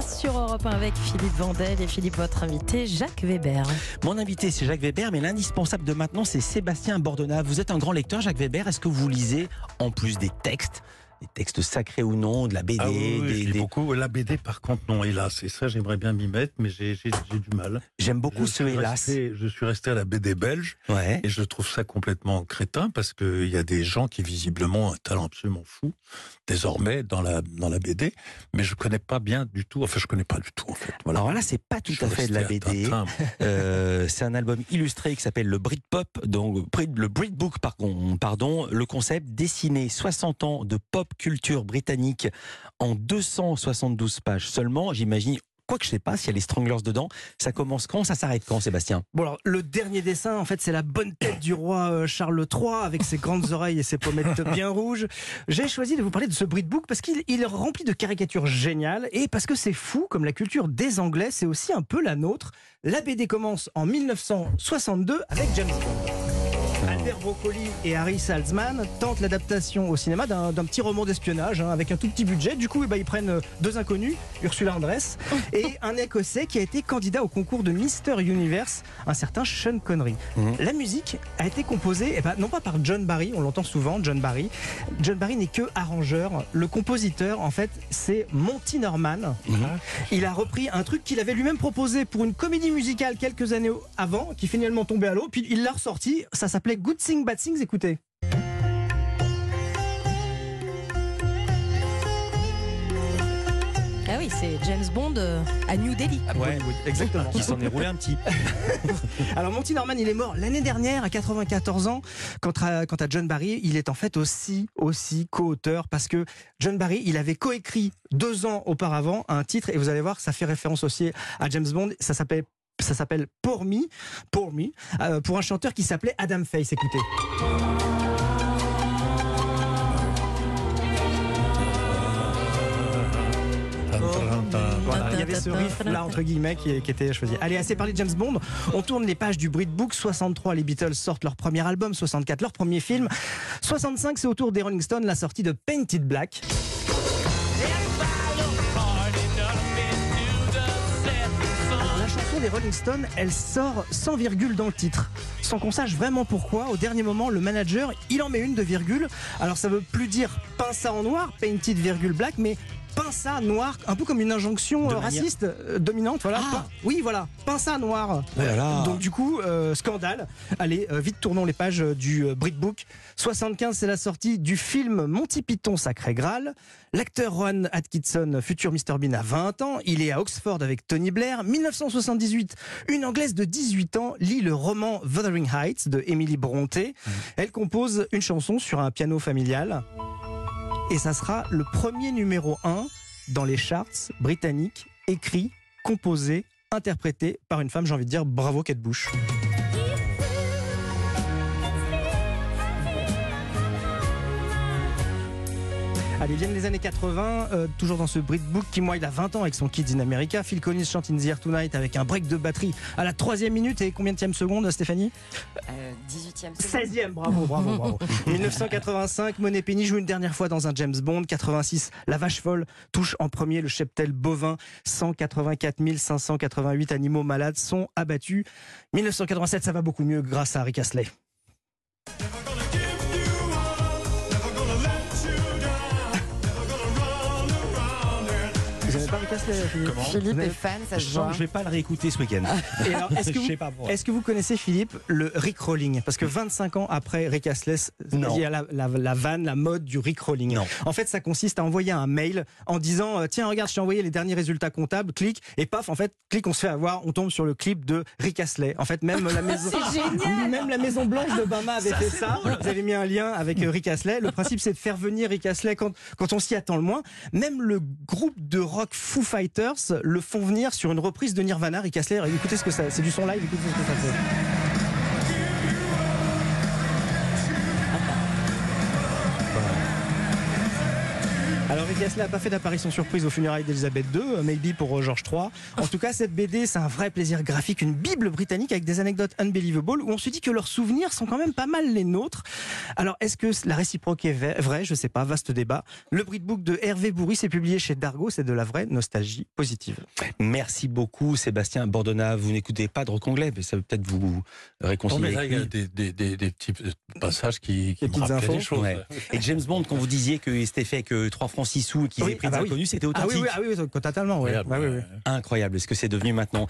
Sur Europe 1 avec Philippe Vandel et Philippe, votre invité, Jacques Weber. Mon invité, c'est Jacques Weber, mais l'indispensable de maintenant, c'est Sébastien Bordona. Vous êtes un grand lecteur, Jacques Weber. Est-ce que vous lisez, en plus des textes, des textes sacrés ou non, de la BD Ah oui, oui, des- je lis des- beaucoup. La BD, par contre, non, hélas. Et ça, j'aimerais bien m'y mettre, mais j'ai du mal. J'aime beaucoup je ce hélas. resté- je suis resté à la BD belge Ouais. et je trouve ça complètement crétin parce qu'il y a des gens qui visiblement ont un talent absolument fou désormais dans la dans la BD, mais je connais pas bien du tout. Enfin, je connais pas du tout en fait. Voilà. Alors là, c'est pas tout Je à fait de la BD. Euh, c'est un album illustré qui s'appelle le Britpop, donc le Britbook, pardon. Le concept dessiné 60 ans de pop culture britannique en 272 pages seulement. J'imagine. Quoi que je sais pas s'il y a les Stranglers dedans, ça commence quand, ça s'arrête quand, Sébastien? Bon alors, le dernier dessin, en fait, c'est la bonne tête du roi euh, Charles III avec ses grandes oreilles et ses pommettes bien rouges. J'ai choisi de vous parler de ce Britbook parce qu'il il est rempli de caricatures géniales et parce que c'est fou, comme la culture des Anglais, c'est aussi un peu la nôtre. La BD commence en 1962 avec James Bond. Albert Broccoli et Harry Salzman tentent l'adaptation au cinéma d'un d'un petit roman d'espionnage hein, avec un tout petit budget. Du coup, eh ben, ils prennent euh, deux inconnus, Ursula Andress et un Écossais qui a été candidat au concours de Mister Universe, un certain Sean Connery. Mhm. La musique a été composée, eh ben, non pas par John Barry, on l'entend souvent, John Barry. John Barry n'est que arrangeur. Le compositeur, en fait, c'est Monty Norman. Il a repris un truc qu'il avait lui-même proposé pour une comédie musicale quelques années avant, qui finalement tombait à l'eau, puis il l'a ressorti. Ça s'appelait Good Thing Bad Things. Écoutez. Ah oui, c'est James Bond euh, à New Delhi. Ouais. Exactement. Qui s'en est roulé un petit. Alors Monty Norman, il est mort l'année dernière à 94 ans. Quant à, quant à John Barry, il est en fait aussi aussi co-auteur parce que John Barry, il avait coécrit deux ans auparavant un titre et vous allez voir, ça fait référence aussi à James Bond. Ça s'appelle ça s'appelle Pour Me, Pour euh, pour un chanteur qui s'appelait Adam Face. Écoutez. Il y avait ce riff là entre guillemets qui, était choisi. Allez, assez parlé de James Bond. On tourne les pages du Britbook. 63, les Beatles sortent leur premier album. 64, leur premier film. 65, c'est au tour des Rolling Stones la sortie de Painted Black. Chanson des Rolling Stones, elle sort sans virgule dans le titre. Sans qu'on sache vraiment pourquoi, au dernier moment, le manager, il en met une de virgule. Alors ça veut plus dire peint ça en noir, painted virgule black, mais peint ça noir, un peu comme une injonction De euh, manière- raciste euh, dominante. Voilà. Ah. Oui, voilà, peint ça noir. Oh là là. Donc du coup, euh, scandale. Allez, vite tournons les pages du Britbook. 75, c'est la sortie du film Monty Python Sacré Graal. L'acteur Rowan Atkinson, futur Mr Bean, a 20 ans. Il est à Oxford avec Tony Blair. 1978, une Anglaise de 18 ans lit le roman Wuthering Heights de Emily Brontë. Elle compose une chanson sur un piano familial. Et ça sera le premier numéro 1 dans les charts britanniques, écrit, composé, interprété par une femme, j'ai envie de dire bravo Kate Bush. Allez, viennent les années 80, euh, toujours dans ce Britbook qui, moi, il a 20 ans avec son Kids in America. Phil Collins chante In the Air Tonight avec un break de batterie à la troisième minute et combien de seconde, Stéphanie Euh, 18e seconde. 16e, bravo, bravo, bravo. 1985, Monet Penny joue une dernière fois dans un James Bond. 86, La Vache Folle touche en premier le cheptel bovin. 184 588 animaux malades sont abattus. 1987, ça va beaucoup mieux grâce à Rick Astley. Pas Philippe est fan, ça Je se voit. je vais pas le réécouter ce week-end. Alors, est-ce que, vous, que connaissez, Philippe, le Rick Rolling? Parce que 25 ans après Rick Astley, il y a la, la, la vanne, la mode du Rick Rolling. Non. En fait, ça consiste à envoyer un mail en disant euh, Tiens, regarde, je t'ai envoyé les derniers résultats comptables, clique, et paf, en fait, clique, on se fait avoir, on tombe sur le clip de Rick Astley. En fait, même la maison, même la Maison Blanche d'Obama avait fait ça. Vous avez mis un lien avec euh, Rick Astley. Le principe, c'est de faire venir Rick Astley quand, quand on s'y attend le moins. Même le groupe de rock Foo Fighters le font venir sur une reprise de Nirvana. Rick Astley, écoutez ce que ça, c'est du son live, écoutez ce que ça fait. Rick Astley n'a pas fait d'apparition surprise aux funérailles d'Elisabeth II, euh, maybe pour euh, George III. En tout cas, cette BD, c'est un vrai plaisir graphique, une bible britannique avec des anecdotes unbelievable où on se dit que leurs souvenirs sont quand même pas mal les nôtres. Alors, est-ce que la réciproque est vraie? Je sais pas, vaste débat. Le Britbook de Hervé Bourri, c'est publié chez Dargo, c'est de la vraie nostalgie positive. Merci beaucoup, Sébastien Bordona. Vous n'écoutez pas de rock anglais, mais ça peut peut-être vous Non, réconcilier. mais là, il y a des, des, des, des petits passages qui, qui Des me infos. des choses. Ouais. Et James Bond, quand vous disiez que c'était fait que 3 francs 6 sous et qu'ils Oui, avaient pris ah des bah oui. c'était Ah authentique. oui, oui, ah oui, totalement. ouais. Incroyable. Est-ce que c'est devenu maintenant